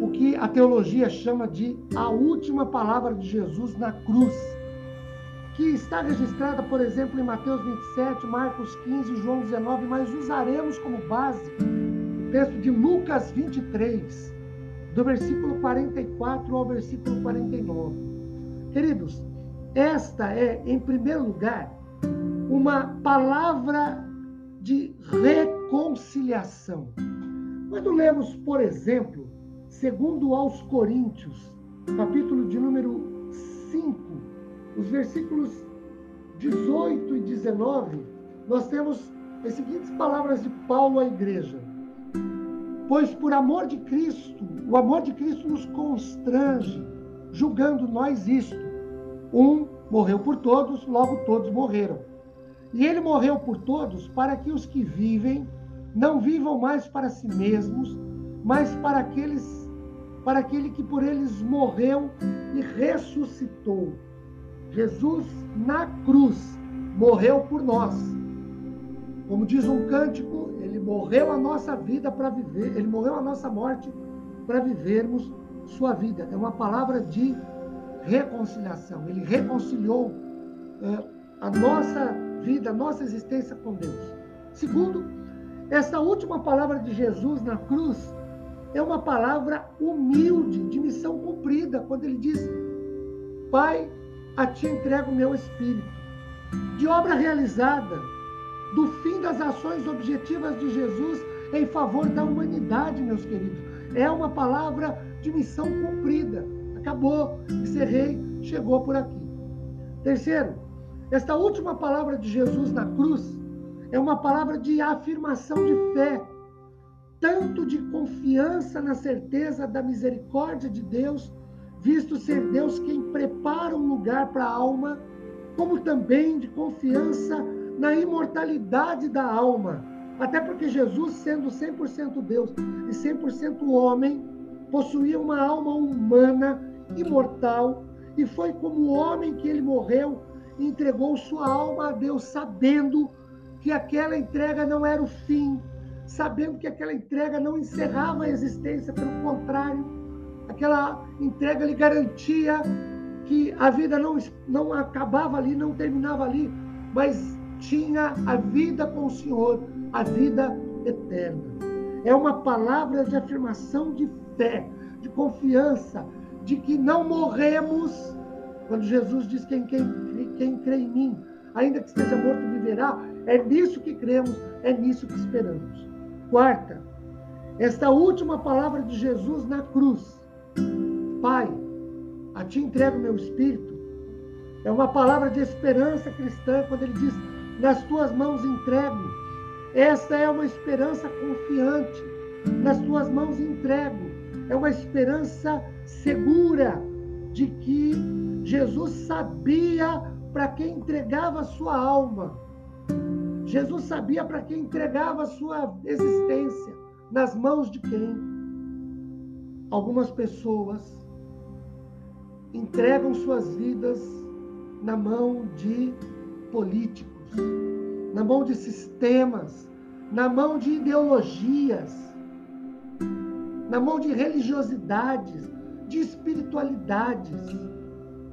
o que a teologia chama de a última palavra de Jesus na cruz, que está registrada, por exemplo, em Mateus 27, Marcos 15, João 19, mas usaremos como base o texto de Lucas 23, do versículo 44 ao versículo 49. Queridos, esta é, em primeiro lugar, uma palavra de reconciliação. Quando lemos, por exemplo, segundo aos Coríntios, capítulo de número 5, os versículos 18 e 19, nós temos as seguintes palavras de Paulo à igreja. Pois por amor de Cristo, o amor de Cristo nos constrange, julgando nós isto. Um morreu por todos, logo todos morreram. E ele morreu por todos para que os que vivem não vivam mais para si mesmos, mas para aqueles para aquele que por eles morreu e ressuscitou. Jesus na cruz morreu por nós. Como diz um cântico, ele morreu a nossa vida para viver, ele morreu a nossa morte para vivermos sua vida. É uma palavra de reconciliação. Ele reconciliou é, a nossa vida, a nossa existência com Deus. Segundo, essa última palavra de Jesus na cruz é uma palavra humilde, de missão cumprida, quando ele diz: Pai, a ti entrego o meu espírito. De obra realizada, do fim das ações objetivas de Jesus em favor da humanidade, meus queridos. É uma palavra de missão cumprida. Acabou. Encerrei, chegou por aqui. Terceiro, esta última palavra de Jesus na cruz é uma palavra de afirmação de fé tanto de confiança na certeza da misericórdia de Deus, visto ser Deus quem prepara um lugar para a alma, como também de confiança na imortalidade da alma. Até porque Jesus, sendo 100% Deus e 100% homem, possuía uma alma humana, imortal, e foi como homem que ele morreu e entregou sua alma a Deus, sabendo que aquela entrega não era o fim, sabendo que aquela entrega não encerrava a existência, pelo contrário, aquela entrega lhe garantia que a vida não, não acabava ali, não terminava ali, mas tinha a vida com o Senhor, a vida eterna. É uma palavra de afirmação de fé, de confiança, de que não morremos. Quando Jesus diz: Quem, quem, quem crê em mim, ainda que esteja morto, viverá. É nisso que cremos, é nisso que esperamos. Quarta, esta última palavra de Jesus na cruz. Pai, a ti entrego meu espírito. É uma palavra de esperança cristã quando ele diz: Nas tuas mãos entrego. Esta é uma esperança confiante. Nas tuas mãos entrego. É uma esperança segura de que Jesus sabia para quem entregava a sua alma. Jesus sabia para quem entregava a sua existência, nas mãos de quem. Algumas pessoas entregam suas vidas na mão de políticos, na mão de sistemas, na mão de ideologias, na mão de religiosidades, de espiritualidades.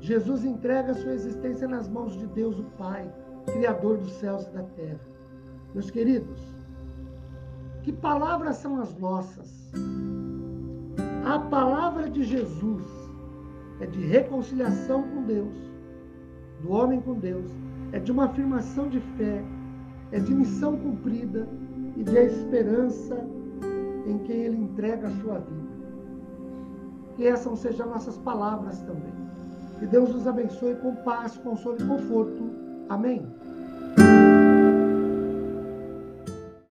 Jesus entrega a sua existência nas mãos de Deus, o Pai Criador dos céus e da terra. Meus queridos, que palavras são as nossas? A palavra de Jesus é de reconciliação com Deus, do homem com Deus, é de uma afirmação de fé, é de missão cumprida e de esperança em quem ele entrega a sua vida. Que essas sejam nossas palavras também. Que Deus nos abençoe com paz, consolo e conforto Amém.